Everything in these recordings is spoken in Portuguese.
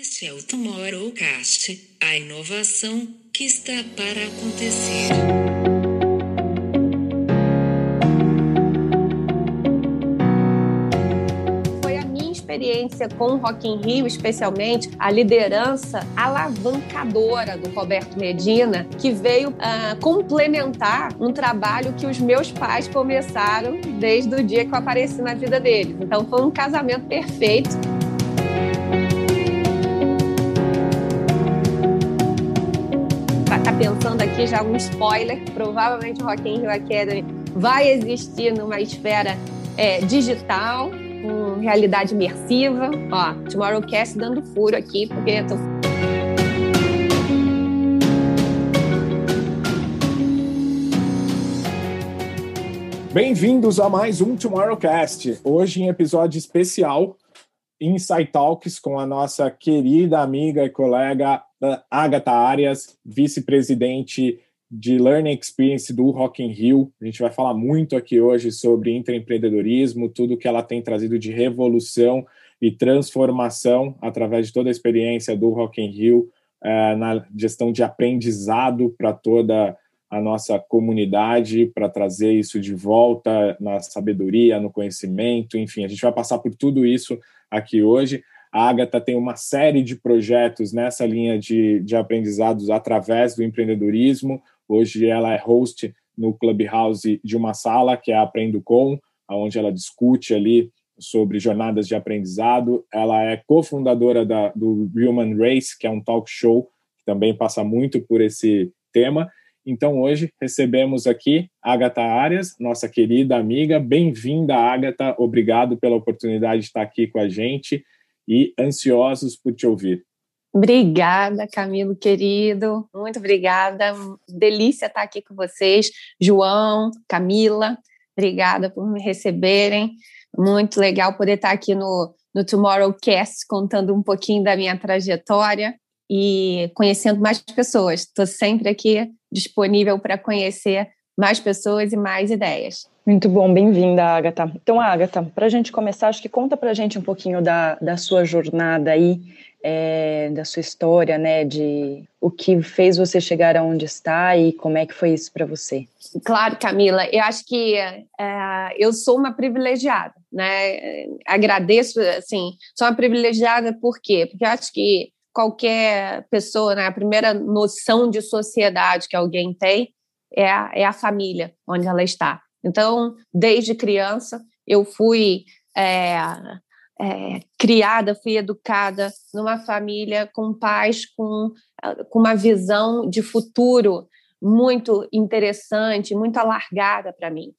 Este é o Tomorrowcast, a inovação que está para acontecer. Foi a minha experiência com o Rock in Rio, especialmente a liderança alavancadora do Roberto Medina, que veio uh, complementar um trabalho que os meus pais começaram desde o dia que eu apareci na vida deles. Então foi um casamento perfeito. Pensando aqui já um spoiler, provavelmente o Rock in Rio Academy vai existir numa esfera é, digital, com realidade imersiva. Ó, Tomorrowcast dando furo aqui, porque tô Bem-vindos a mais um Tomorrowcast. Hoje em episódio especial Insight Talks com a nossa querida amiga e colega Agatha Arias, vice-presidente de Learning Experience do Rock in Rio. A gente vai falar muito aqui hoje sobre intraempreendedorismo, tudo que ela tem trazido de revolução e transformação através de toda a experiência do Rock in Rio eh, na gestão de aprendizado para toda a nossa comunidade, para trazer isso de volta na sabedoria, no conhecimento, enfim, a gente vai passar por tudo isso aqui hoje. A Agatha tem uma série de projetos nessa linha de, de aprendizados através do empreendedorismo. Hoje ela é host no Clubhouse de uma sala que é Aprendo Com, onde ela discute ali sobre jornadas de aprendizado. Ela é cofundadora da, do Human Race, que é um talk show que também passa muito por esse tema. Então, hoje recebemos aqui Agatha Arias, nossa querida amiga. Bem-vinda, Agatha. Obrigado pela oportunidade de estar aqui com a gente e ansiosos por te ouvir. Obrigada, Camilo querido. Muito obrigada. Delícia estar aqui com vocês. João, Camila, obrigada por me receberem. Muito legal poder estar aqui no, no Tomorrowcast contando um pouquinho da minha trajetória e conhecendo mais pessoas. Estou sempre aqui disponível para conhecer mais pessoas e mais ideias. Muito bom, bem-vinda, Agatha. Então, Agatha, para a gente começar, acho que conta para a gente um pouquinho da, da sua jornada aí, é, da sua história, né, de o que fez você chegar aonde está e como é que foi isso para você. Claro, Camila, eu acho que é, eu sou uma privilegiada, né, agradeço, assim, sou uma privilegiada por quê? Porque eu acho que qualquer pessoa, né, a primeira noção de sociedade que alguém tem é a, é a família onde ela está. Então, desde criança, eu fui é, é, criada, fui educada numa família com pais com, com uma visão de futuro muito interessante, muito alargada para mim.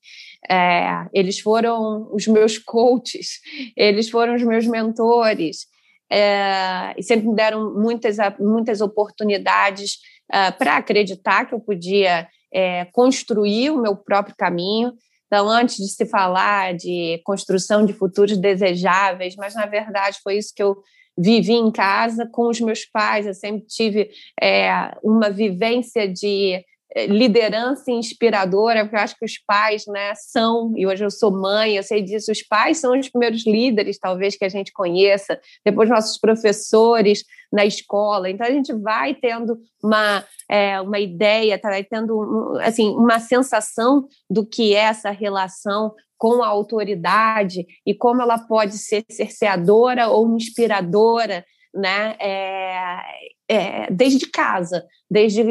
É, eles foram os meus coaches, eles foram os meus mentores, é, e sempre me deram muitas, muitas oportunidades é, para acreditar que eu podia é, construir o meu próprio caminho. Então, antes de se falar de construção de futuros desejáveis, mas na verdade foi isso que eu vivi em casa com os meus pais. Eu sempre tive é, uma vivência de liderança inspiradora, porque eu acho que os pais né, são, e hoje eu sou mãe, eu sei disso, os pais são os primeiros líderes, talvez, que a gente conheça, depois nossos professores na escola. Então, a gente vai tendo uma, é, uma ideia, tá, tendo assim, uma sensação do que é essa relação com a autoridade e como ela pode ser cerceadora ou inspiradora né? É, é, desde casa, desde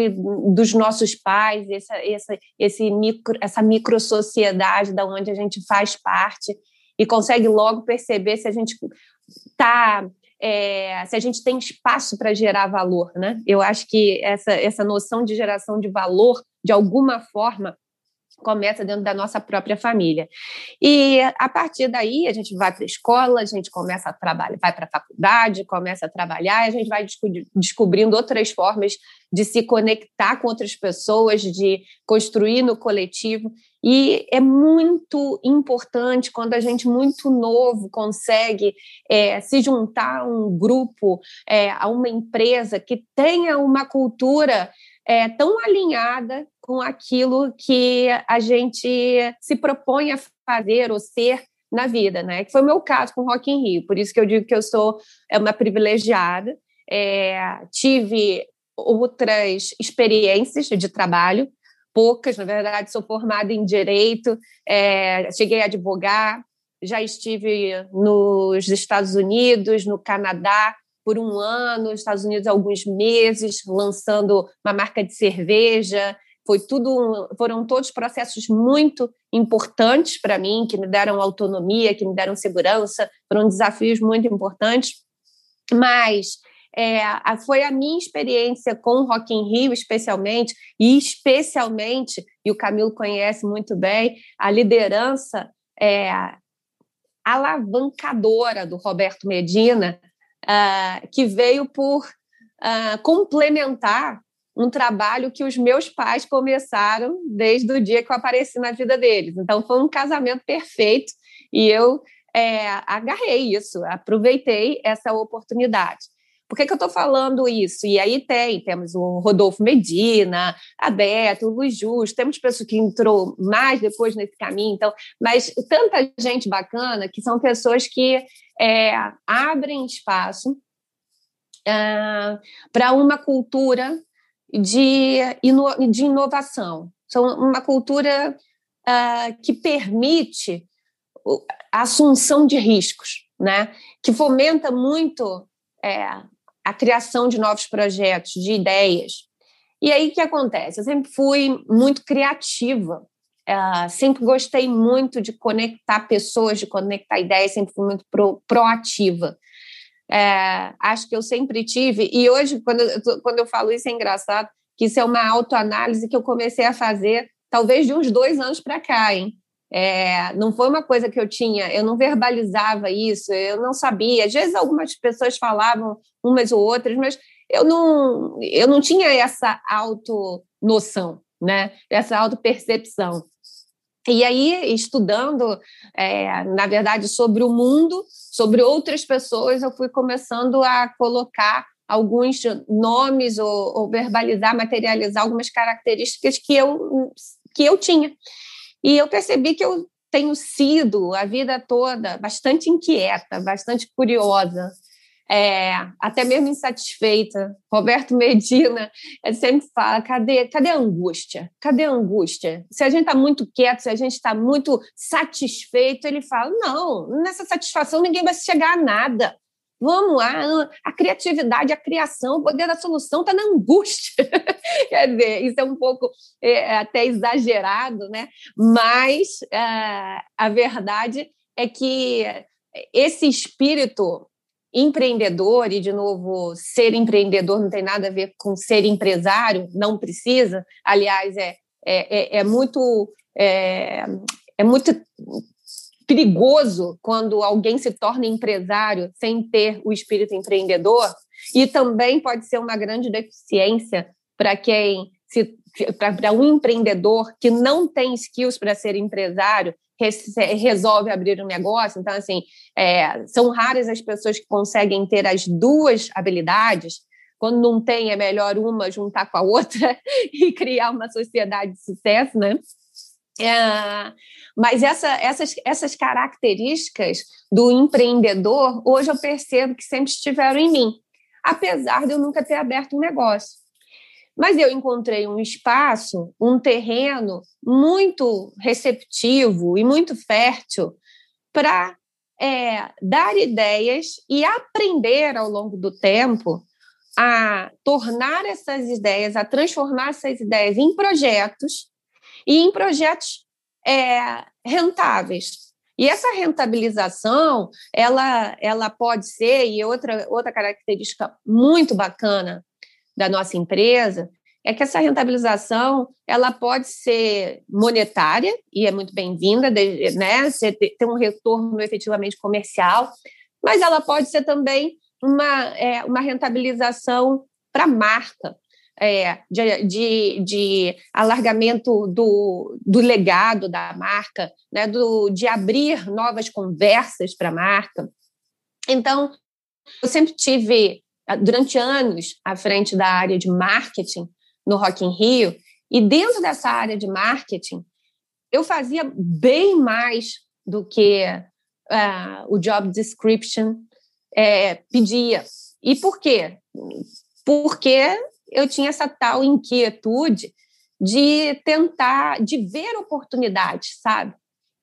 dos nossos pais, essa, essa, esse micro, essa micro sociedade da onde a gente faz parte e consegue logo perceber se a gente está é, se a gente tem espaço para gerar valor, né? Eu acho que essa, essa noção de geração de valor, de alguma forma, começa dentro da nossa própria família. E a partir daí a gente vai para a escola, a gente começa a trabalhar, vai para a faculdade, começa a trabalhar, a gente vai descobrindo outras formas de se conectar com outras pessoas, de construir no coletivo. E é muito importante quando a gente, muito novo, consegue é, se juntar a um grupo, é, a uma empresa que tenha uma cultura é, tão alinhada com aquilo que a gente se propõe a fazer ou ser na vida, né? Que foi o meu caso com o Rock in Rio. Por isso que eu digo que eu sou é uma privilegiada é, tive outras experiências de trabalho, poucas, na verdade, sou formada em direito, é, cheguei a advogar, já estive nos Estados Unidos, no Canadá, por um ano, Estados Unidos alguns meses, lançando uma marca de cerveja. Foi tudo, foram todos processos muito importantes para mim, que me deram autonomia, que me deram segurança, foram desafios muito importantes. Mas é, foi a minha experiência com o Rock in Rio, especialmente, e especialmente, e o Camilo conhece muito bem, a liderança é, alavancadora do Roberto Medina, uh, que veio por uh, complementar um trabalho que os meus pais começaram desde o dia que eu apareci na vida deles. Então, foi um casamento perfeito e eu é, agarrei isso, aproveitei essa oportunidade. Por que, que eu estou falando isso? E aí tem, temos o Rodolfo Medina, a Beto, o Luiz Justo, temos pessoas que entrou mais depois nesse caminho, então, mas tanta gente bacana que são pessoas que é, abrem espaço é, para uma cultura de, ino, de inovação. São uma cultura é, que permite a assunção de riscos, né? que fomenta muito é, a criação de novos projetos, de ideias. E aí o que acontece? Eu sempre fui muito criativa, uh, sempre gostei muito de conectar pessoas, de conectar ideias, sempre fui muito pro, proativa. É, acho que eu sempre tive, e hoje, quando, quando eu falo isso, é engraçado, que isso é uma autoanálise que eu comecei a fazer talvez de uns dois anos para cá, hein? É, não foi uma coisa que eu tinha, eu não verbalizava isso, eu não sabia. Às vezes algumas pessoas falavam umas ou outras, mas eu não, eu não tinha essa autonoção, né? essa autopercepção. E aí, estudando, é, na verdade, sobre o mundo, sobre outras pessoas, eu fui começando a colocar alguns nomes ou, ou verbalizar, materializar algumas características que eu, que eu tinha. E eu percebi que eu tenho sido a vida toda bastante inquieta, bastante curiosa, é, até mesmo insatisfeita. Roberto Medina sempre fala: cadê, cadê a angústia? Cadê a angústia? Se a gente está muito quieto, se a gente está muito satisfeito, ele fala: não, nessa satisfação ninguém vai chegar a nada. Vamos lá, a criatividade, a criação, o poder da solução está na angústia. Quer dizer, isso é um pouco é, até exagerado, né? Mas é, a verdade é que esse espírito empreendedor, e de novo, ser empreendedor não tem nada a ver com ser empresário, não precisa. Aliás, é, é, é, é muito. É, é muito perigoso quando alguém se torna empresário sem ter o espírito empreendedor e também pode ser uma grande deficiência para quem se para um empreendedor que não tem skills para ser empresário resolve abrir um negócio. Então assim é, são raras as pessoas que conseguem ter as duas habilidades. Quando não tem é melhor uma juntar com a outra e criar uma sociedade de sucesso né é, mas essa, essas, essas características do empreendedor, hoje eu percebo que sempre estiveram em mim, apesar de eu nunca ter aberto um negócio. Mas eu encontrei um espaço, um terreno muito receptivo e muito fértil para é, dar ideias e aprender ao longo do tempo a tornar essas ideias, a transformar essas ideias em projetos e em projetos é, rentáveis. E essa rentabilização, ela, ela pode ser, e outra, outra característica muito bacana da nossa empresa, é que essa rentabilização ela pode ser monetária, e é muito bem-vinda, né? Você ter um retorno efetivamente comercial, mas ela pode ser também uma, é, uma rentabilização para a marca é, de, de, de, alargamento do, do legado da marca, né, do, de abrir novas conversas para a marca. Então, eu sempre tive, durante anos, à frente da área de marketing no Rock in Rio, e dentro dessa área de marketing, eu fazia bem mais do que uh, o job description é, pedia. E por quê? Porque eu tinha essa tal inquietude de tentar, de ver oportunidades, sabe?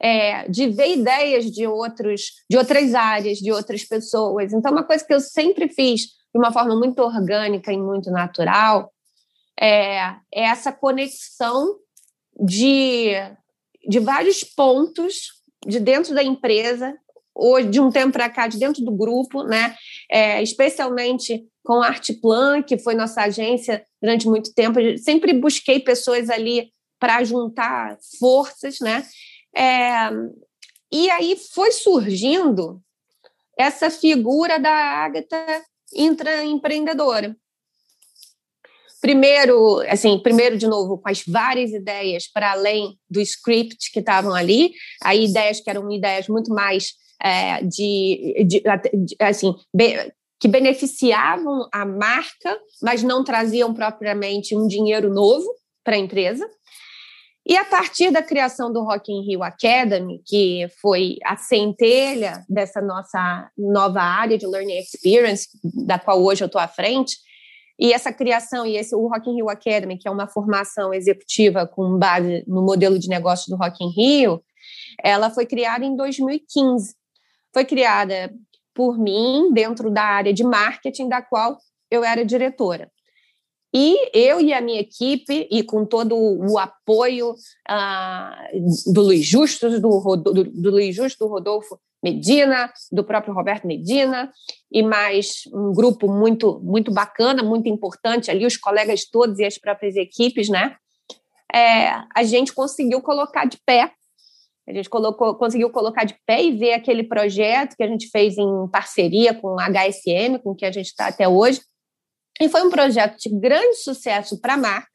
É, de ver ideias de outros, de outras áreas, de outras pessoas. Então, uma coisa que eu sempre fiz de uma forma muito orgânica e muito natural é, é essa conexão de, de vários pontos de dentro da empresa ou de um tempo para cá, de dentro do grupo, né? É, especialmente com a Artplan, que foi nossa agência durante muito tempo. Sempre busquei pessoas ali para juntar forças, né? É, e aí foi surgindo essa figura da Agatha intraempreendedora. Primeiro, assim, primeiro de novo com as várias ideias para além do script que estavam ali, aí ideias que eram ideias muito mais é, de, de, de, assim, que beneficiavam a marca, mas não traziam propriamente um dinheiro novo para a empresa. E a partir da criação do Rock in Rio Academy, que foi a centelha dessa nossa nova área de Learning Experience, da qual hoje eu estou à frente, e essa criação e esse o Rock in Rio Academy, que é uma formação executiva com base no modelo de negócio do Rock in Rio, ela foi criada em 2015 foi criada por mim dentro da área de marketing, da qual eu era diretora. E eu e a minha equipe, e com todo o apoio uh, do Luiz Justo, do, do, do Luiz Justo, do Rodolfo Medina, do próprio Roberto Medina, e mais um grupo muito, muito bacana, muito importante ali, os colegas todos e as próprias equipes, né? É, a gente conseguiu colocar de pé a gente colocou, conseguiu colocar de pé e ver aquele projeto que a gente fez em parceria com a HSM, com que a gente está até hoje. E foi um projeto de grande sucesso para a marca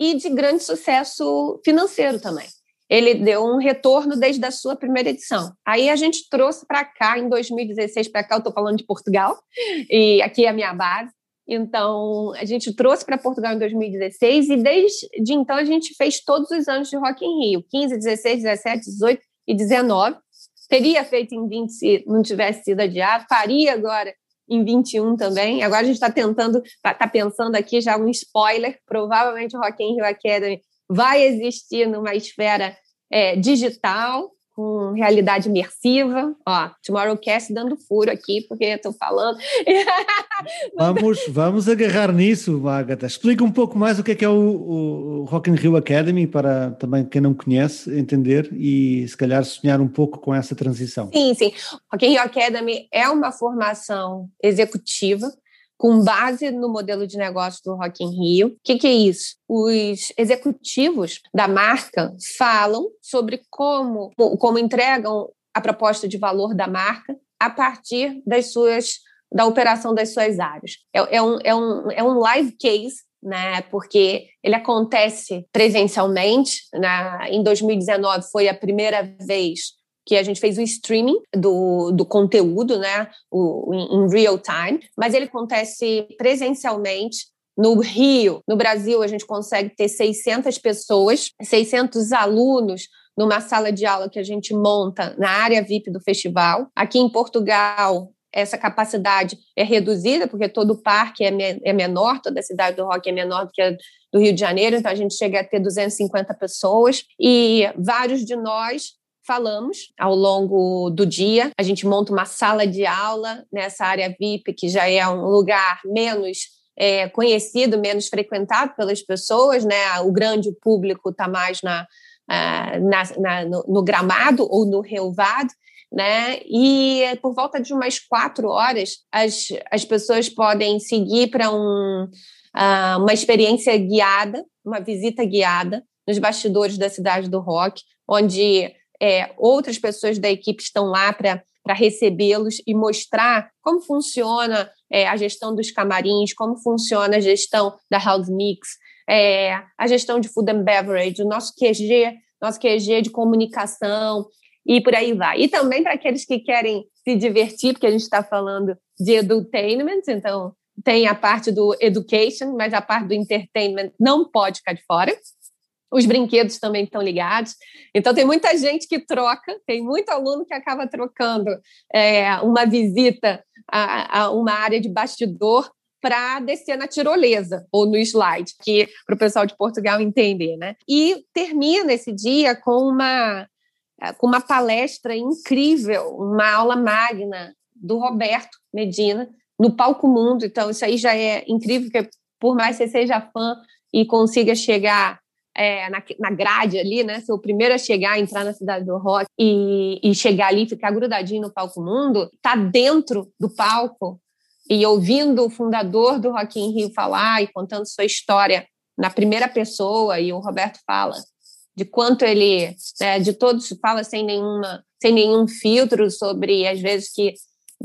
e de grande sucesso financeiro também. Ele deu um retorno desde a sua primeira edição. Aí a gente trouxe para cá, em 2016 para cá, eu estou falando de Portugal, e aqui é a minha base. Então, a gente trouxe para Portugal em 2016 e desde então a gente fez todos os anos de Rock in Rio, 15, 16, 17, 18 e 19. Teria feito em 20 se não tivesse sido adiado, faria agora em 21 também. Agora a gente está tentando, está tá pensando aqui já um spoiler, provavelmente o Rock in Rio Academy vai existir numa esfera é, digital, com realidade imersiva. Ó, Tomorrowcast dando furo aqui, porque eu estou falando. vamos, vamos agarrar nisso, Agatha. Explica um pouco mais o que é que é o, o Rock in Rio Academy, para também quem não conhece entender e se calhar sonhar um pouco com essa transição. Sim, sim. Rock in Rio Academy é uma formação executiva com base no modelo de negócio do Rock in Rio. O que, que, é isso? Os executivos da marca falam sobre como, como entregam a proposta de valor da marca a partir das suas da operação das suas áreas. É, é, um, é, um, é um live case né? Porque ele acontece presencialmente. Né? Em 2019 foi a primeira vez que a gente fez o streaming do, do conteúdo, né, o, em, real time, mas ele acontece presencialmente no Rio, no Brasil, a gente consegue ter 600 pessoas, 600 alunos numa sala de aula que a gente monta na área VIP do festival. Aqui em Portugal, essa capacidade é reduzida, porque todo o parque é, me é menor, toda a cidade do rock é menor do que a do Rio de Janeiro, então a gente chega a ter 250 pessoas, e vários de nós falamos ao longo do dia. A gente monta uma sala de aula nessa área VIP, que já é um lugar menos é, conhecido, menos frequentado pelas pessoas, né? O grande público está mais na, na, na no, no, gramado ou no relvado. Né? E por volta de umas quatro horas, as, as pessoas podem seguir para um, uh, uma experiência guiada, uma visita guiada nos bastidores da cidade do rock, onde é, outras pessoas da equipe estão lá para para recebê-los e mostrar como funciona é, a gestão dos camarins, como funciona a gestão da house mix, é, a gestão de food and beverage, o nosso QG, nosso QG de comunicação e por aí vai. E também para aqueles que querem se divertir, porque a gente está falando de edutainment, então tem a parte do education, mas a parte do entertainment não pode ficar de fora os brinquedos também estão ligados. Então, tem muita gente que troca, tem muito aluno que acaba trocando é, uma visita a, a uma área de bastidor para descer na tirolesa ou no slide, que para o pessoal de Portugal entender, né? E termina esse dia com uma com uma palestra incrível, uma aula magna do Roberto Medina no palco mundo. Então isso aí já é incrível, porque por mais que você seja fã e consiga chegar é, na, na grade ali, né? Ser o primeiro a chegar, entrar na cidade do rock e, e chegar ali, ficar grudadinho no palco mundo, tá dentro do palco e ouvindo o fundador do Rock in Rio falar e contando sua história na primeira pessoa, e o Roberto fala de quanto ele, né, de todos, fala sem nenhuma, sem nenhum filtro sobre as vezes que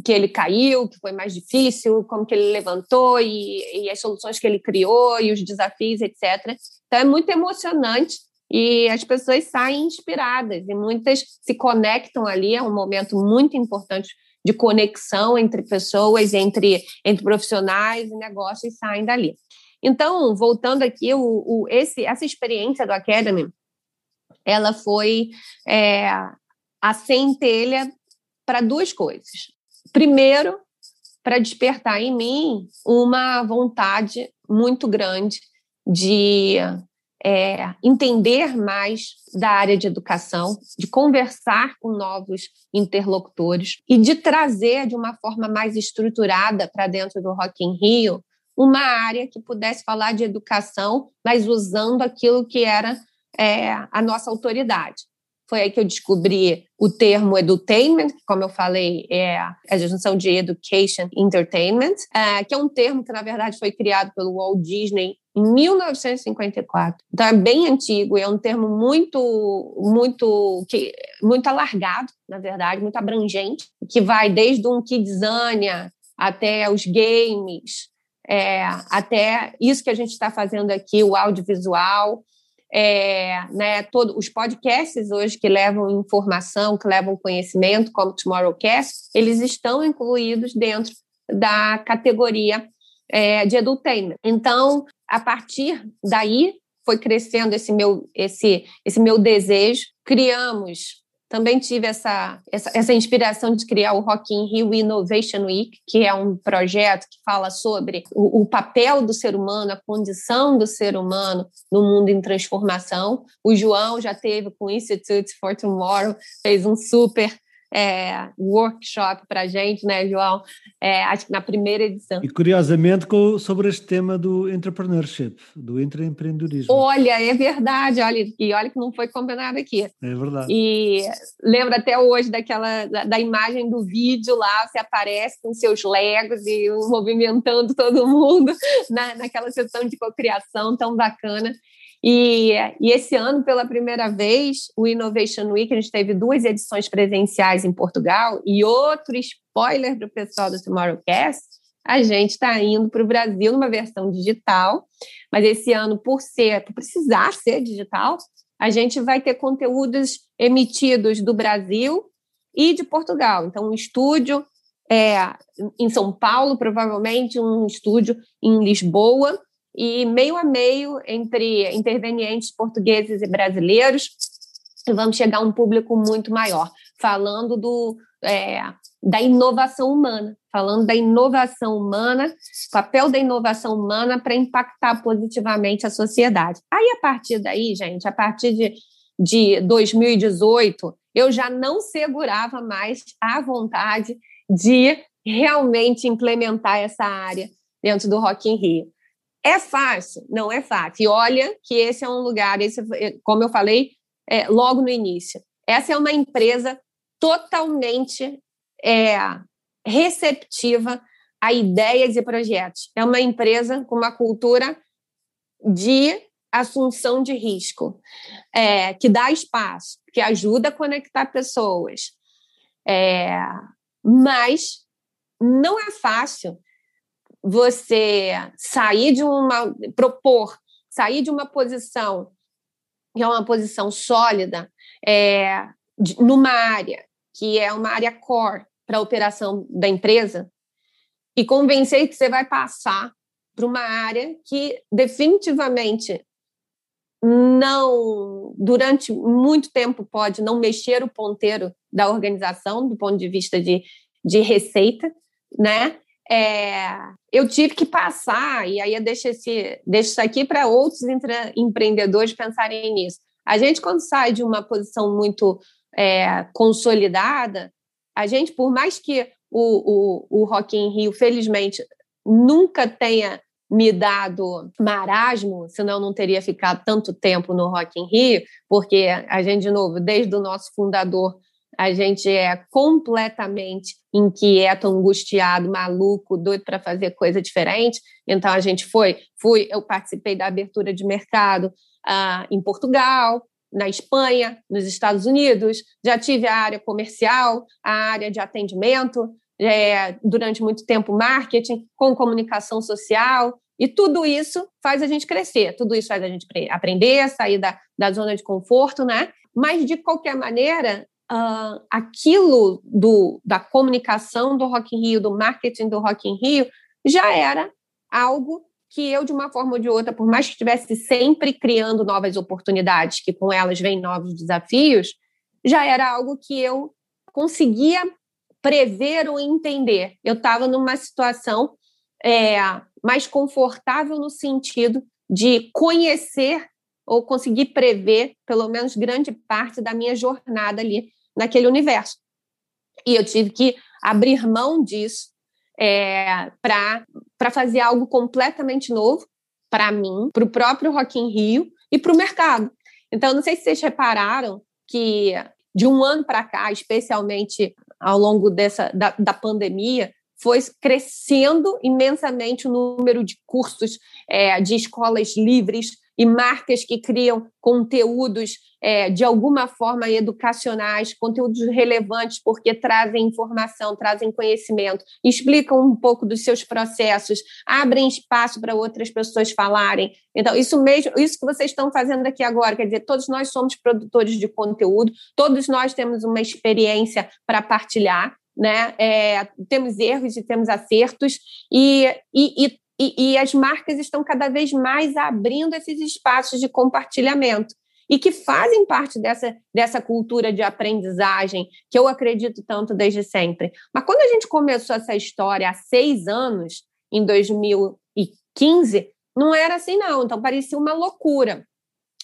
que ele caiu, que foi mais difícil, como que ele levantou e, e as soluções que ele criou e os desafios, etc. Então é muito emocionante e as pessoas saem inspiradas e muitas se conectam ali, é um momento muito importante de conexão entre pessoas, entre, entre profissionais e negócios e saem dali. Então, voltando aqui, o, o, esse, essa experiência do Academy, ela foi é, a centelha para duas coisas. Primeiro, para despertar em mim uma vontade muito grande de é, entender mais da área de educação, de conversar com novos interlocutores e de trazer de uma forma mais estruturada para dentro do Rock in Rio uma área que pudesse falar de educação, mas usando aquilo que era é, a nossa autoridade. Foi aí que eu descobri o termo edutainment, que, como eu falei, é a junção de education e entertainment, é, que é um termo que, na verdade, foi criado pelo Walt Disney em 1954. Então é bem antigo, é um termo muito muito que muito alargado, na verdade, muito abrangente, que vai desde um Kidzania até os games, é, até isso que a gente está fazendo aqui, o audiovisual, é, né, os podcasts hoje que levam informação, que levam conhecimento, como Tomorrowcast, eles estão incluídos dentro da categoria é, de edutainment. Então, a partir daí foi crescendo esse meu esse esse meu desejo. Criamos também tive essa, essa, essa, inspiração de criar o Rock in Rio Innovation Week, que é um projeto que fala sobre o, o, papel do ser humano, a condição do ser humano no mundo em transformação. O João já teve com o Institute for Tomorrow, fez um super é, workshop para a gente, né, João? É, acho que na primeira edição. E curiosamente com, sobre este tema do entrepreneurship, do empreendedorismo. Olha, é verdade, olha, e olha que não foi combinado aqui. É verdade. E lembra até hoje daquela da, da imagem do vídeo lá, você aparece com seus legos e movimentando todo mundo na, naquela sessão de cocriação tão bacana. E, e, esse ano, pela primeira vez, o Innovation Week, a gente teve duas edições presenciais em Portugal e outro spoiler do pessoal do Tomorrowcast, a gente está indo para o Brasil numa versão digital, mas esse ano, por ser, por precisar ser digital, a gente vai ter conteúdos emitidos do Brasil e de Portugal. Então, um estúdio é, em São Paulo, provavelmente um estúdio em Lisboa, e meio a meio entre intervenientes portugueses e brasileiros, vamos chegar a um público muito maior, falando do, é, da inovação humana, falando da inovação humana, papel da inovação humana para impactar positivamente a sociedade. Aí, a partir daí, gente, a partir de, de 2018, eu já não segurava mais a vontade de realmente implementar essa área dentro do Rock in Rio. É fácil? Não é fácil. E olha que esse é um lugar, esse, como eu falei é, logo no início, essa é uma empresa totalmente é, receptiva a ideias e projetos. É uma empresa com uma cultura de assunção de risco, é, que dá espaço, que ajuda a conectar pessoas. É, mas não é fácil você sair de uma propor, sair de uma posição que é uma posição sólida é, de, numa área que é uma área core para a operação da empresa e convencer que você vai passar para uma área que definitivamente não, durante muito tempo, pode não mexer o ponteiro da organização do ponto de vista de, de receita, né? É, eu tive que passar, e aí eu deixo, esse, deixo isso aqui para outros empreendedores pensarem nisso. A gente, quando sai de uma posição muito é, consolidada, a gente, por mais que o, o, o Rock in Rio, felizmente, nunca tenha me dado marasmo, senão não teria ficado tanto tempo no Rock in Rio, porque a gente, de novo, desde o nosso fundador, a gente é completamente inquieto, angustiado, maluco, doido para fazer coisa diferente. Então a gente foi, fui, eu participei da abertura de mercado uh, em Portugal, na Espanha, nos Estados Unidos, já tive a área comercial, a área de atendimento, é, durante muito tempo marketing, com comunicação social, e tudo isso faz a gente crescer, tudo isso faz a gente aprender, sair da, da zona de conforto, né? Mas, de qualquer maneira, uh, aquilo do, da comunicação do Rock in Rio, do marketing do Rock in Rio, já era algo que eu, de uma forma ou de outra, por mais que estivesse sempre criando novas oportunidades, que com elas vêm novos desafios, já era algo que eu conseguia prever ou entender. Eu estava numa situação é, mais confortável no sentido de conhecer ou conseguir prever, pelo menos grande parte da minha jornada ali naquele universo. E eu tive que abrir mão disso é, para fazer algo completamente novo para mim, para o próprio Rock in Rio e para o mercado. Então, não sei se vocês repararam que de um ano para cá, especialmente ao longo dessa da, da pandemia, foi crescendo imensamente o número de cursos é, de escolas livres e marcas que criam conteúdos é, de alguma forma educacionais, conteúdos relevantes, porque trazem informação, trazem conhecimento, explicam um pouco dos seus processos, abrem espaço para outras pessoas falarem. Então, isso mesmo, isso que vocês estão fazendo aqui agora, quer dizer, todos nós somos produtores de conteúdo, todos nós temos uma experiência para partilhar, né? É, temos erros e temos acertos, e, e, e e, e, as marcas estão cada vez mais abrindo esses espaços de compartilhamento e que fazem parte dessa, dessa cultura de aprendizagem que eu acredito tanto desde sempre. Mas quando a gente começou essa história há seis anos, em 2015, não era assim, não. Então parecia uma loucura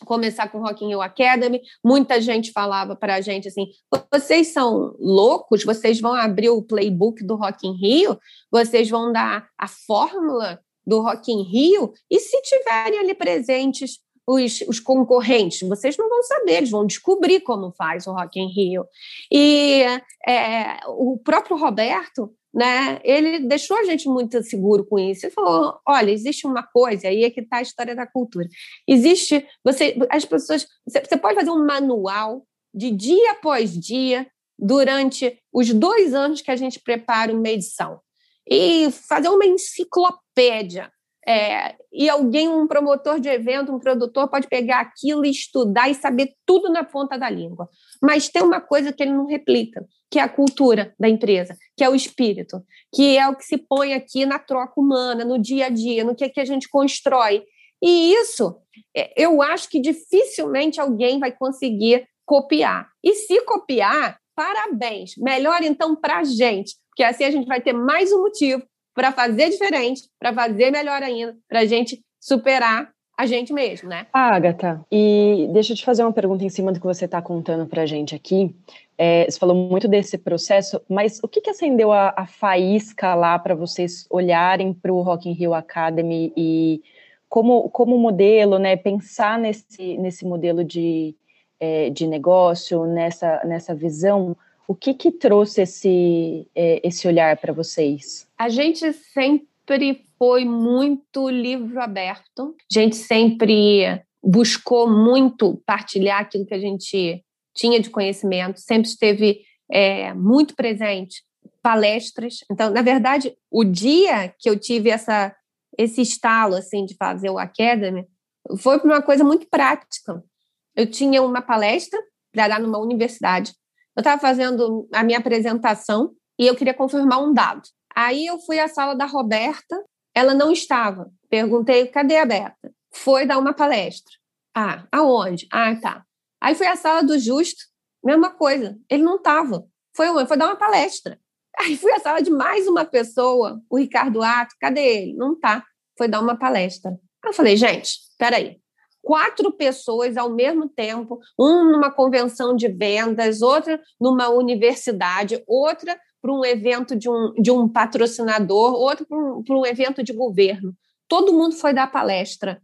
começar com Rock in Rio Academy. Muita gente falava para a gente assim: vocês são loucos? Vocês vão abrir o playbook do Rock in Rio? Vocês vão dar a fórmula do Rock in Rio? E se tiverem ali presentes os, os, concorrentes, vocês não vão saber, eles vão descobrir como faz o Rock in Rio. E é, o próprio Roberto, né, ele deixou a gente muito seguro com isso. Ele falou: olha, existe uma coisa, aí é que está a história da cultura. Existe, você, as pessoas, você, pode fazer um manual de dia após dia durante os dois anos que a gente prepara uma edição e fazer uma enciclopédia é, e alguém, um promotor de evento, um produtor, pode pegar aquilo estudar e saber tudo na ponta da língua. Mas tem uma coisa que ele não replica, que é a cultura da empresa, que é o espírito, que é o que se põe aqui na troca humana, no dia a dia, no que, é que a gente constrói. E isso, é, eu acho que dificilmente alguém vai conseguir copiar. E se copiar, parabéns. Melhor então para a gente, porque assim a gente vai ter mais um motivo para fazer diferente, para fazer melhor ainda, para a gente superar a gente mesmo, né? Ah, Agatha, e deixa eu te fazer uma pergunta em cima do que você está contando para a gente aqui. É, você falou muito desse processo, mas o que, que acendeu a, a faísca lá para vocês olharem para o Rock in Rio Academy e como, como modelo, né, pensar nesse, nesse modelo de, é, de negócio, nessa, nessa visão, o que que trouxe esse, é, esse olhar para vocês? A gente sempre foi muito livro aberto, a gente sempre buscou muito partilhar aquilo que a gente tinha de conhecimento, sempre esteve é, muito presente, palestras. Então, na verdade, o dia que eu tive essa, esse estalo assim de fazer o Academy foi uma coisa muito prática. Eu tinha uma palestra para dar numa universidade eu estava fazendo a minha apresentação e eu queria confirmar um dado. Aí eu fui à sala da Roberta, ela não estava. Perguntei, cadê a Beta? Foi dar uma palestra. Ah, aonde? Ah, tá. Aí fui à sala do Justo, mesma coisa. Ele não estava. Foi, foi dar uma palestra. Aí fui à sala de mais uma pessoa, o Ricardo Ato, cadê ele? Não tá, foi dar uma palestra. Eu falei, gente, peraí, quatro pessoas ao mesmo tempo, um numa convenção de vendas, outra numa universidade, outra para um evento de um, de um patrocinador, outra para um, um evento de governo. Todo mundo foi dar palestra.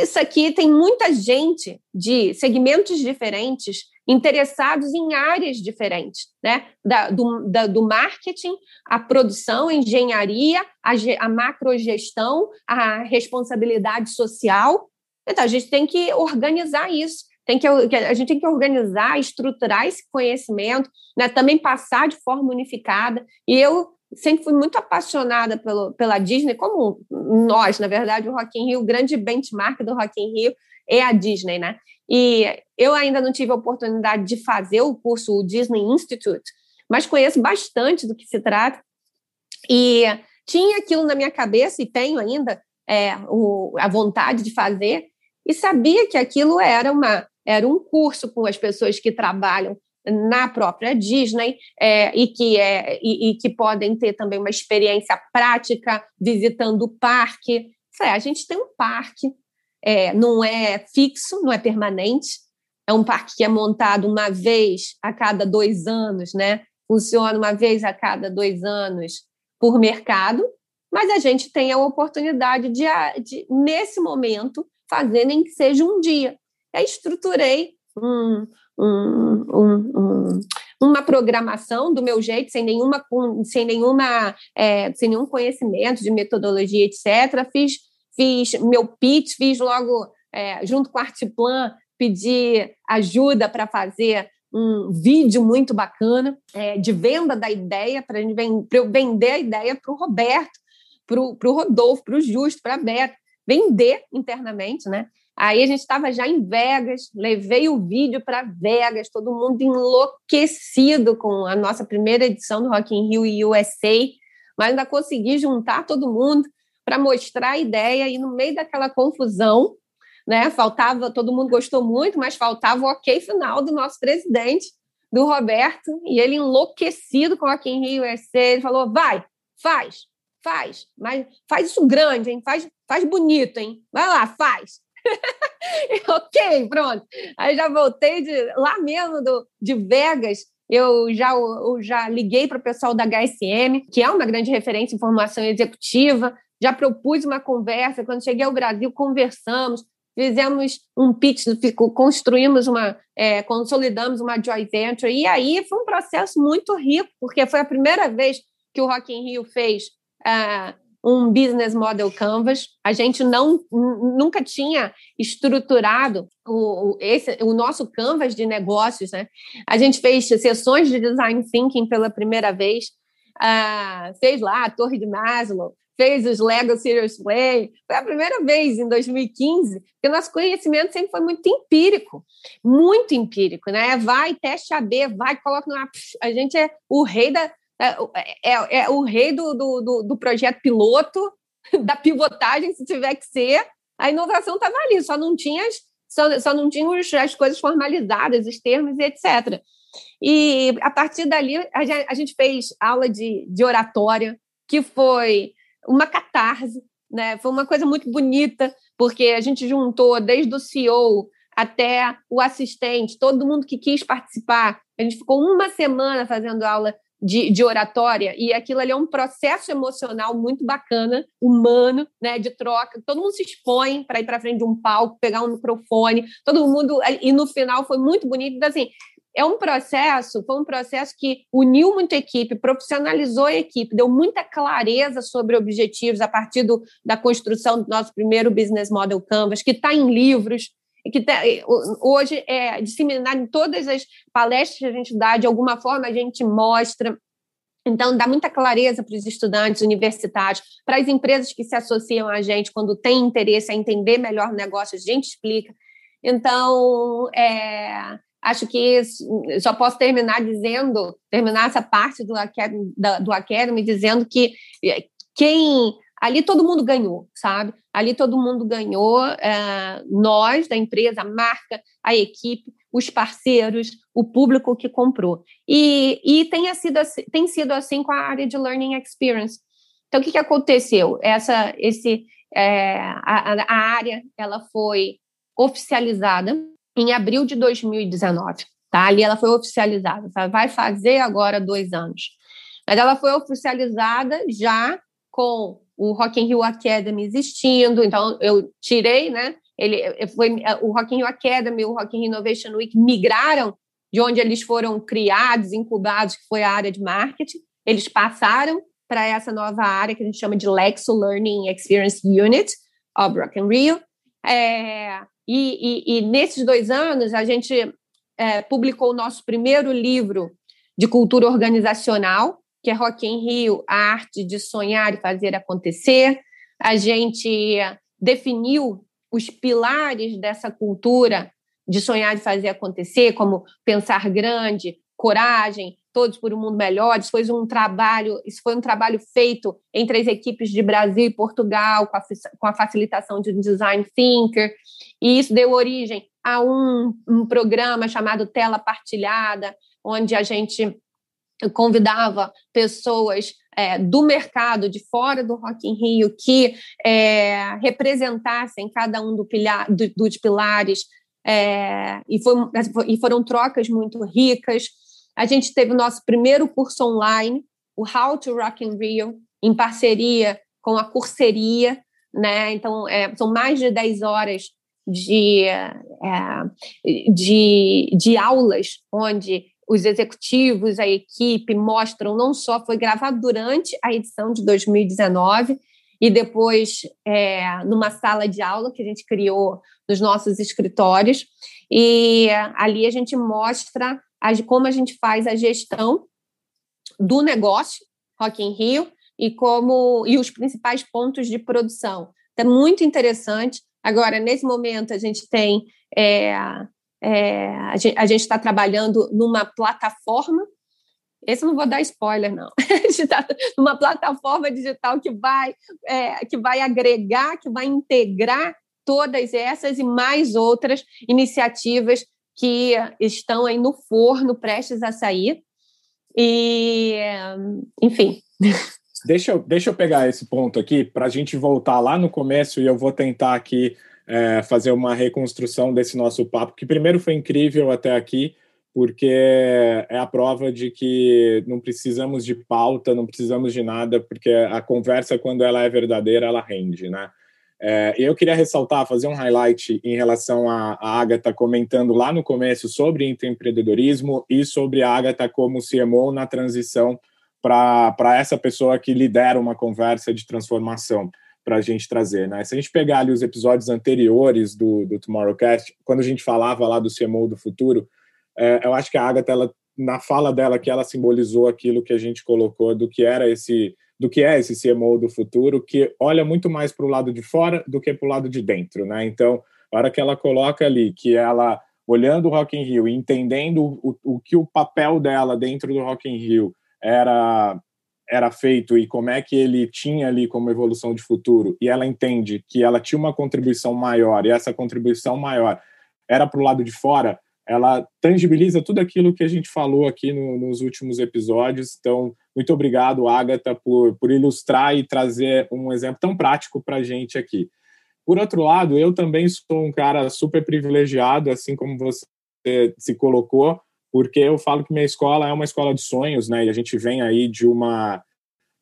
Isso aqui tem muita gente de segmentos diferentes interessados em áreas diferentes, né? Da, do, da, do marketing, a produção, a engenharia, a, a macrogestão, a responsabilidade social. Então, a gente tem que organizar isso. Tem que, a gente tem que organizar, estruturar esse conhecimento, né? também passar de forma unificada. E eu sempre fui muito apaixonada pelo, pela Disney, como nós, na verdade, o Rock in Rio, o grande benchmark do Rock in Rio é a Disney, né? E eu ainda não tive a oportunidade de fazer o curso o Disney Institute, mas conheço bastante do que se trata. E tinha aquilo na minha cabeça, e tenho ainda é, o, a vontade de fazer, e sabia que aquilo era, uma, era um curso com as pessoas que trabalham na própria Disney é, e, que é, e, e, que podem ter também uma experiência prática visitando o parque. Falei, a gente tem um parque, é, não é fixo, não é permanente, é um parque que é montado uma vez a cada dois anos, né? Funciona uma vez a cada dois anos por mercado, mas a gente tem a oportunidade de, de nesse momento, fazer nem que seja um dia. Aí estruturei um, um, um, uma programação do meu jeito, sem nenhuma, sem nenhuma, é, sem nenhum conhecimento de metodologia, etc. Fiz, fiz meu pitch, fiz logo é, junto com a Artplan, pedi ajuda para fazer um vídeo muito bacana é, de venda da ideia, para eu vender a ideia para o Roberto, para o Rodolfo, para o Justo, para a Beto, vender internamente, né? Aí a gente estava já em Vegas, levei o vídeo para Vegas, todo mundo enlouquecido com a nossa primeira edição do Rock in Rio USA, mas ainda consegui juntar todo mundo para mostrar a ideia e no meio daquela confusão, né, faltava, todo mundo gostou muito, mas faltava o ok final do nosso presidente, do Roberto, e ele enlouquecido com o Rock in Rio USA, ele falou: "Vai, faz, faz, mas faz isso grande, hein? Faz, faz bonito, hein? Vai lá, faz. ok, pronto. Aí já voltei de lá mesmo do, de Vegas. Eu já, eu já liguei para o pessoal da HSM, que é uma grande referência em formação executiva. Já propus uma conversa. Quando cheguei ao Brasil, conversamos, fizemos um pitch, construímos uma, é, consolidamos uma joint venture. E aí foi um processo muito rico, porque foi a primeira vez que o Rock in Rio fez uh, um business model canvas. A gente não nunca tinha estruturado o, esse, o nosso canvas de negócios, né? A gente fez sessões de design thinking pela primeira vez, uh, fez lá a Torre de Maslow, fez os Lego Serious Play. Foi a primeira vez em 2015, porque nosso conhecimento sempre foi muito empírico, muito empírico, né? Vai, teste AB, vai, coloca no. A gente é o rei da, é, é, é, o rei do, do, do, projeto piloto, da pivotagem, se tiver que ser. A inovação estava ali, só não tinha, só, só não tinha as coisas formalizadas, os termos e etc. E a partir dali, a gente, a gente fez aula de, de oratória, que foi uma catarse, né? Foi uma coisa muito bonita, porque a gente juntou desde o CEO até o assistente, todo mundo que quis participar. A gente ficou uma semana fazendo aula de, de, oratória, e aquilo ali é um processo emocional muito bacana, humano, né, de troca. Todo mundo se expõe para ir para frente de um palco, pegar um microfone, todo mundo. E no final foi muito bonito. Então, assim, é um processo, foi um processo que uniu muito a equipe, profissionalizou a equipe, deu muita clareza sobre objetivos a partir do, da construção do nosso primeiro Business Model Canvas, que está em livros, que tá, hoje é disseminado em todas as palestras que a gente dá, de alguma forma a gente mostra. Então, dá muita clareza para os estudantes universitários, para as empresas que se associam a gente, quando tem interesse em entender melhor o negócio, a gente explica. Então, é, acho que só posso terminar dizendo, terminar essa parte do do Academy dizendo que é, quem ali todo mundo ganhou, sabe? Ali todo mundo ganhou, é, nós da empresa, a marca, a equipe, os parceiros, o público que comprou. E, e tem, sido tem sido assim com a área de Learning Experience. Então, o que, que aconteceu? Essa, esse, é, a, a área ela foi oficializada em abril de 2019. Tá? Ali ela foi oficializada, tá? vai fazer agora dois anos. Mas ela foi oficializada já com o Rock in Rio Academy existindo, então eu tirei, né? Ele foi o Rock in Rio Academy, o Rock in Rio Innovation Week migraram de onde eles foram criados, incubados, que foi a área de marketing. Eles passaram para essa nova área que a gente chama de Lexo Learning Experience Unit, of Rock in Rio. É, e, e, e, nesses dois anos, a gente é, publicou o nosso primeiro livro de cultura organizacional, que é Rock in Rio, a arte de sonhar e fazer acontecer. A gente definiu os pilares dessa cultura de sonhar e fazer acontecer, como pensar grande, coragem, todos por um mundo melhor. Isso foi um trabalho, isso foi um trabalho feito entre as equipes de Brasil e Portugal, com a, com a facilitação de um design thinker, e isso deu origem a um, um programa chamado Tela Partilhada, onde a gente convidava pessoas é, do mercado, de fora do Rock in Rio, que é, representassem cada um do pilha, do, dos pilares, é, e, foi, e foram trocas muito ricas. A gente teve o nosso primeiro curso online, o How to Rock in Rio, em parceria com a Curseria, né? Então, é, são mais de 10 horas de, é, de, de aulas onde os executivos, a equipe mostram não só foi gravado durante a edição de 2019 e depois é, numa sala de aula que a gente criou nos nossos escritórios e ali a gente mostra como a gente faz a gestão do negócio Rock in Rio e como e os principais pontos de produção. É muito interessante. Agora, nesse momento, a gente tem é, é, a gente está trabalhando numa plataforma. Esse eu não vou dar spoiler, não. está numa plataforma digital que vai, é, que vai agregar, que vai integrar todas essas e mais outras iniciativas que estão aí no forno, prestes a sair. E, enfim. Deixa eu, deixa eu pegar esse ponto aqui para a gente voltar lá no começo e eu vou tentar aqui é, fazer uma reconstrução desse nosso papo, que primeiro foi incrível até aqui, porque é a prova de que não precisamos de pauta, não precisamos de nada, porque a conversa, quando ela é verdadeira, ela rende, né? É, eu queria ressaltar, fazer um highlight em relação à, à Agatha comentando lá no começo sobre empreendedorismo e sobre a Agatha como CMO na transição para essa pessoa que lidera uma conversa de transformação para a gente trazer. Né? Se a gente pegar ali os episódios anteriores do, do Tomorrowcast, quando a gente falava lá do CMO do futuro, é, eu acho que a Agatha, ela, na fala dela, que ela simbolizou aquilo que a gente colocou do que era esse do que é esse CMO do futuro, que olha muito mais para o lado de fora do que para o lado de dentro, né? Então, a hora que ela coloca ali que ela olhando o Rock in Rio e entendendo o, o que o papel dela dentro do Rock in Rio era era feito e como é que ele tinha ali como evolução de futuro e ela entende que ela tinha uma contribuição maior e essa contribuição maior era para o lado de fora, ela tangibiliza tudo aquilo que a gente falou aqui no, nos últimos episódios. Então, muito obrigado, Agatha, por, por ilustrar e trazer um exemplo tão prático para a gente aqui. Por outro lado, eu também sou um cara super privilegiado, assim como você se colocou, porque eu falo que minha escola é uma escola de sonhos, né? E a gente vem aí de uma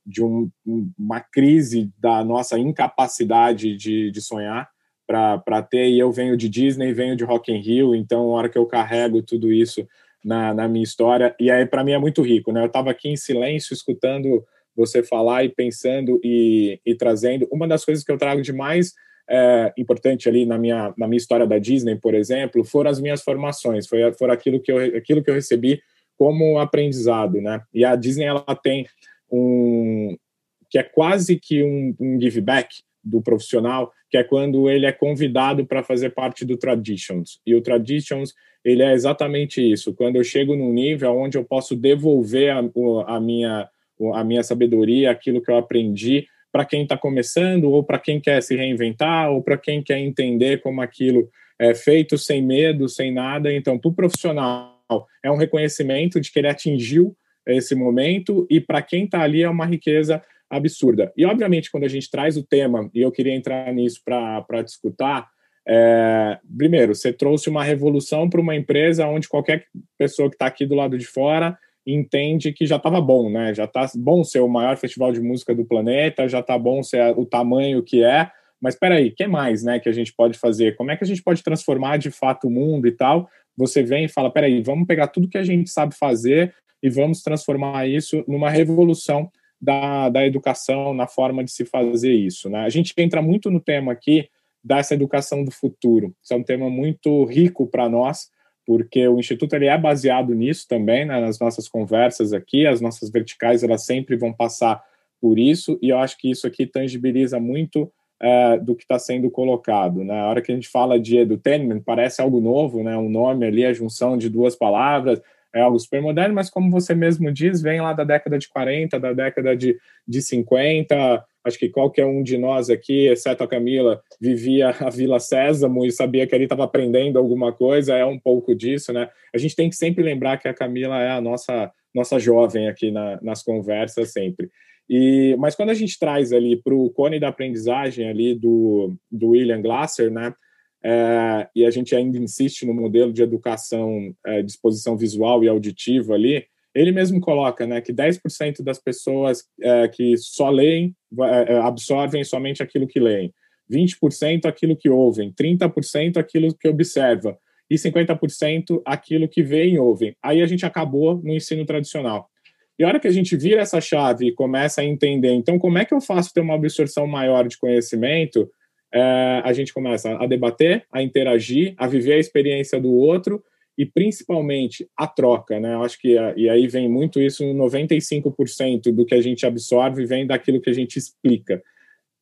de um, uma crise da nossa incapacidade de, de sonhar para ter. E eu venho de Disney, venho de Rock in Rio, então a hora que eu carrego tudo isso na, na minha história. E aí, para mim, é muito rico, né? Eu estava aqui em silêncio, escutando você falar e pensando e, e trazendo. Uma das coisas que eu trago de mais é, importante ali na minha, na minha história da Disney, por exemplo, foram as minhas formações, foi, foram aquilo que, eu, aquilo que eu recebi como aprendizado, né? E a Disney, ela tem um... que é quase que um, um give back do profissional, que é quando ele é convidado para fazer parte do Traditions. E o Traditions ele é exatamente isso. Quando eu chego num nível onde eu posso devolver a, a minha, a minha sabedoria, aquilo que eu aprendi, para quem está começando, ou para quem quer se reinventar, ou para quem quer entender como aquilo é, feito sem medo, sem nada. Então, para o profissional, é um reconhecimento de que ele atingiu esse momento, e para quem está ali é uma riqueza absurda. E, obviamente, quando a gente traz o tema, e eu queria entrar nisso para discutir, é, primeiro, você trouxe uma revolução para uma empresa onde qualquer pessoa que está aqui do lado de fora entende que já estava bom, né? Já está bom ser o maior festival de música do planeta, já está bom ser o tamanho que é, mas espera aí, que mais, né, que a gente pode fazer? Como é que a gente pode transformar de fato o mundo e tal? Você vem e fala, espera aí, vamos pegar tudo que a gente sabe fazer e vamos transformar isso numa revolução da, da educação, na forma de se fazer isso, né? A gente entra muito no tema aqui dessa educação do futuro. Isso é um tema muito rico para nós, porque o Instituto ele é baseado nisso também, né, nas nossas conversas aqui, as nossas verticais elas sempre vão passar por isso, e eu acho que isso aqui tangibiliza muito uh, do que está sendo colocado. Né? Hora que a gente fala de edutainment, parece algo novo, né? um nome ali, a junção de duas palavras, é algo super moderno, mas como você mesmo diz, vem lá da década de 40, da década de, de 50, acho que qualquer um de nós aqui, exceto a Camila, vivia a Vila Sésamo e sabia que ali estava aprendendo alguma coisa, é um pouco disso, né? A gente tem que sempre lembrar que a Camila é a nossa nossa jovem aqui na, nas conversas sempre. E, mas quando a gente traz ali para o cone da aprendizagem ali do, do William Glasser, né? É, e a gente ainda insiste no modelo de educação é, de exposição visual e auditiva ali, ele mesmo coloca né, que 10% das pessoas é, que só leem é, é, absorvem somente aquilo que leem, 20% aquilo que ouvem, 30% aquilo que observa e 50% aquilo que veem e ouvem. Aí a gente acabou no ensino tradicional. E a hora que a gente vira essa chave e começa a entender, então, como é que eu faço ter uma absorção maior de conhecimento, é, a gente começa a debater, a interagir, a viver a experiência do outro e principalmente a troca, né? Eu acho que e aí vem muito isso, 95% do que a gente absorve vem daquilo que a gente explica.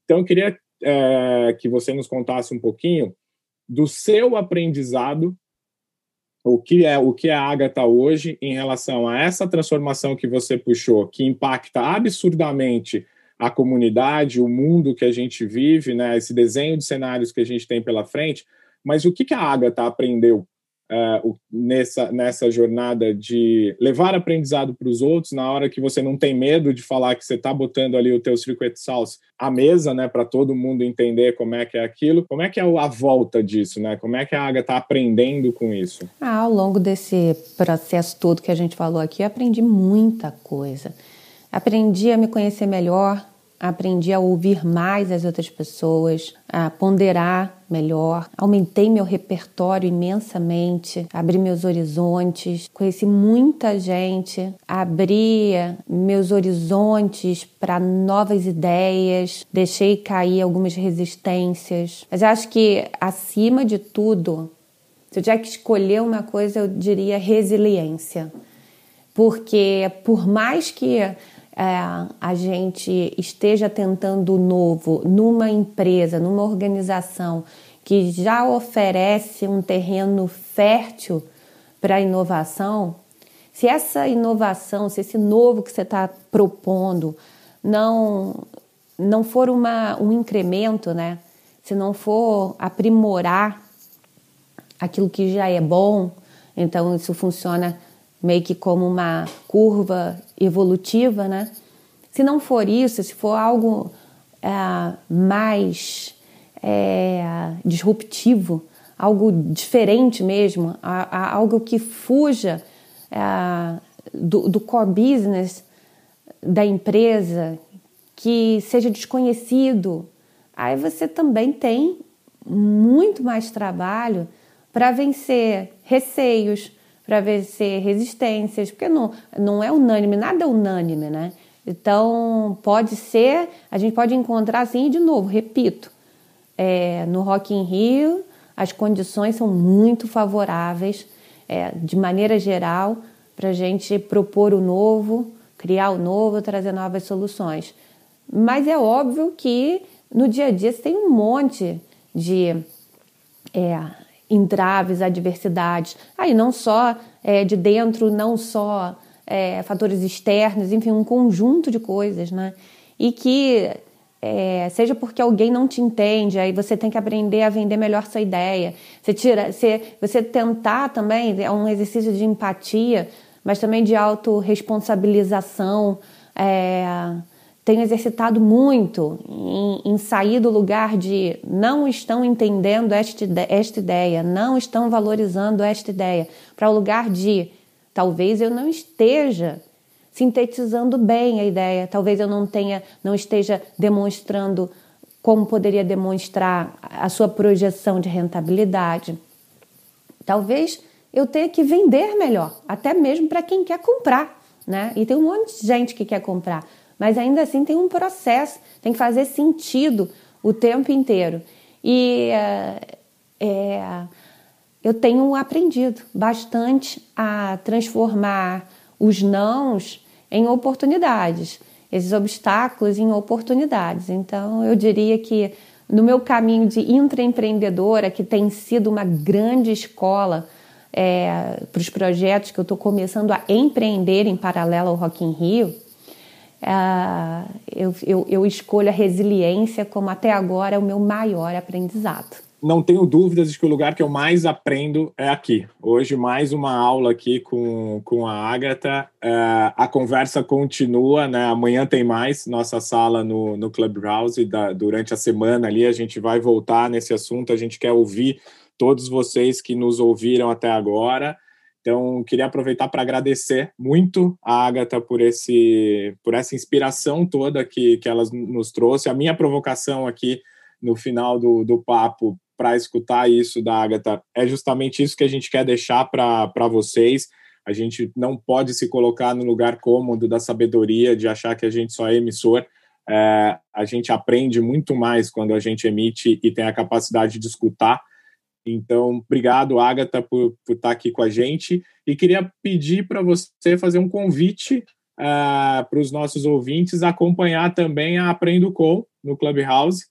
Então eu queria é, que você nos contasse um pouquinho do seu aprendizado, o que é o que é a Agatha hoje em relação a essa transformação que você puxou, que impacta absurdamente a comunidade, o mundo que a gente vive, né? Esse desenho de cenários que a gente tem pela frente. Mas o que, que a Agatha aprendeu uh, nessa, nessa jornada de levar aprendizado para os outros na hora que você não tem medo de falar que você está botando ali o teu secret sauce à mesa, né, para todo mundo entender como é que é aquilo. Como é que é a volta disso, né? Como é que a Aga está aprendendo com isso? Ah, ao longo desse processo todo que a gente falou aqui, eu aprendi muita coisa. Aprendi a me conhecer melhor, aprendi a ouvir mais as outras pessoas, a ponderar melhor, aumentei meu repertório imensamente, abri meus horizontes, conheci muita gente, abri meus horizontes para novas ideias, deixei cair algumas resistências. Mas acho que acima de tudo, se eu tiver que escolher uma coisa, eu diria resiliência. Porque por mais que é, a gente esteja tentando novo numa empresa, numa organização que já oferece um terreno fértil para inovação, se essa inovação, se esse novo que você está propondo não, não for uma, um incremento, né? se não for aprimorar aquilo que já é bom, então isso funciona meio que como uma curva evolutiva, né? Se não for isso, se for algo é, mais é, disruptivo, algo diferente mesmo, a, a, algo que fuja é, do, do core business da empresa, que seja desconhecido, aí você também tem muito mais trabalho para vencer receios, para vencer resistências, porque não, não é unânime, nada é unânime, né? Então, pode ser, a gente pode encontrar assim, de novo, repito, é, no Rock in Rio, as condições são muito favoráveis, é, de maneira geral, para a gente propor o novo, criar o novo, trazer novas soluções. Mas é óbvio que no dia a dia você tem um monte de é, entraves, adversidades. Aí não só é, de dentro, não só é, fatores externos, enfim, um conjunto de coisas, né? E que é, seja porque alguém não te entende, aí você tem que aprender a vender melhor sua ideia. Você tira, você, você tentar também é um exercício de empatia, mas também de autorresponsabilização. É, tenho exercitado muito em, em, sair do lugar de não estão entendendo esta, esta ideia, não estão valorizando esta ideia, para o lugar de talvez eu não esteja sintetizando bem a ideia, talvez eu não tenha, não esteja demonstrando como poderia demonstrar a sua projeção de rentabilidade. Talvez eu tenha que vender melhor, até mesmo para quem quer comprar, né? E tem um monte de gente que quer comprar mas ainda assim tem um processo, tem que fazer sentido o tempo inteiro. E é, eu tenho aprendido bastante a transformar os nãos em oportunidades, esses obstáculos em oportunidades. Então, eu diria que no meu caminho de intraempreendedora, que tem sido uma grande escola é, para os projetos que eu estou começando a empreender em paralelo ao Rock in Rio, eu, eu, eu, escolho a resiliência como até agora é o meu maior aprendizado. Não tenho dúvidas de que o lugar que eu mais aprendo é aqui. Hoje, mais uma aula aqui com, com a Agatha. Uh, a conversa continua, né? Amanhã tem mais nossa sala no, no Clubhouse. Da, durante a semana ali, a gente vai voltar nesse assunto. A gente quer ouvir todos vocês que nos ouviram até agora. Então, queria aproveitar para agradecer muito a Agatha por, esse, por essa inspiração toda que, que ela nos trouxe. A minha provocação aqui no final do, do papo para escutar isso da Agatha é justamente isso que a gente quer deixar para vocês. A gente não pode se colocar no lugar cômodo da sabedoria, de achar que a gente só é emissor. É, a gente aprende muito mais quando a gente emite e tem a capacidade de escutar então, obrigado, Agatha, por, por estar aqui com a gente. E queria pedir para você fazer um convite uh, para os nossos ouvintes acompanhar também a Aprendo Com no Clubhouse.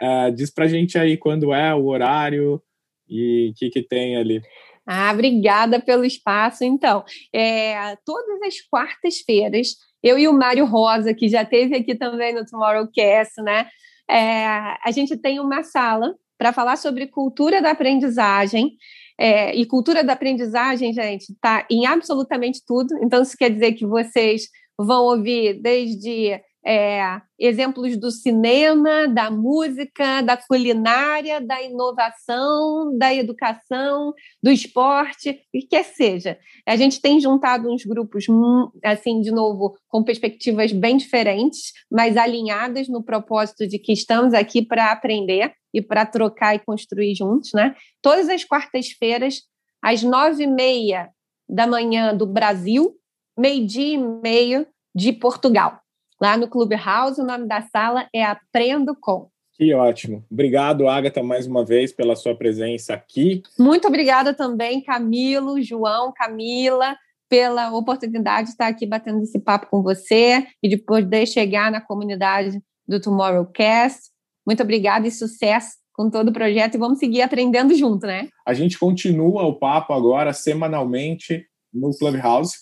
Uh, diz para a gente aí quando é o horário e o que, que tem ali. Ah, obrigada pelo espaço. Então, é, todas as quartas-feiras, eu e o Mário Rosa, que já teve aqui também no Tomorrowcast, né? É, a gente tem uma sala para falar sobre cultura da aprendizagem. É, e cultura da aprendizagem, gente, está em absolutamente tudo. Então, isso quer dizer que vocês vão ouvir desde é, exemplos do cinema, da música, da culinária, da inovação, da educação, do esporte, e que seja. A gente tem juntado uns grupos, hum, assim, de novo, com perspectivas bem diferentes, mas alinhadas no propósito de que estamos aqui para aprender e para trocar e construir juntos, né? Todas as quartas-feiras, às nove e meia da manhã do Brasil, meio-dia e meio de Portugal lá no Clubhouse. O nome da sala é Aprendo Com. Que ótimo. Obrigado, Agatha, mais uma vez pela sua presença aqui. Muito obrigada também, Camilo, João, Camila, pela oportunidade de estar aqui batendo esse papo com você e de poder chegar na comunidade do Tomorrowcast. Muito obrigada e sucesso com todo o projeto e vamos seguir aprendendo junto, né? A gente continua o papo agora semanalmente no Clubhouse.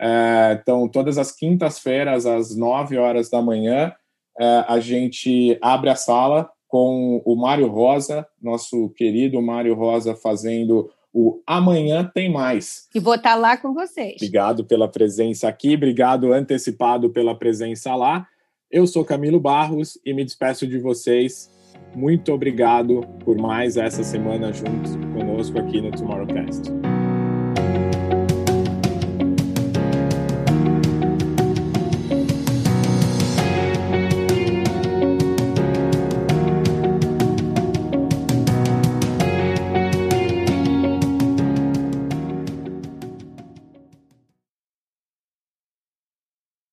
É, então, todas as quintas-feiras, às 9 horas da manhã, é, a gente abre a sala com o Mário Rosa, nosso querido Mário Rosa, fazendo o Amanhã Tem Mais. E vou estar lá com vocês. Obrigado pela presença aqui, obrigado antecipado pela presença lá. Eu sou Camilo Barros e me despeço de vocês. Muito obrigado por mais essa semana juntos conosco aqui no Tomorrowcast.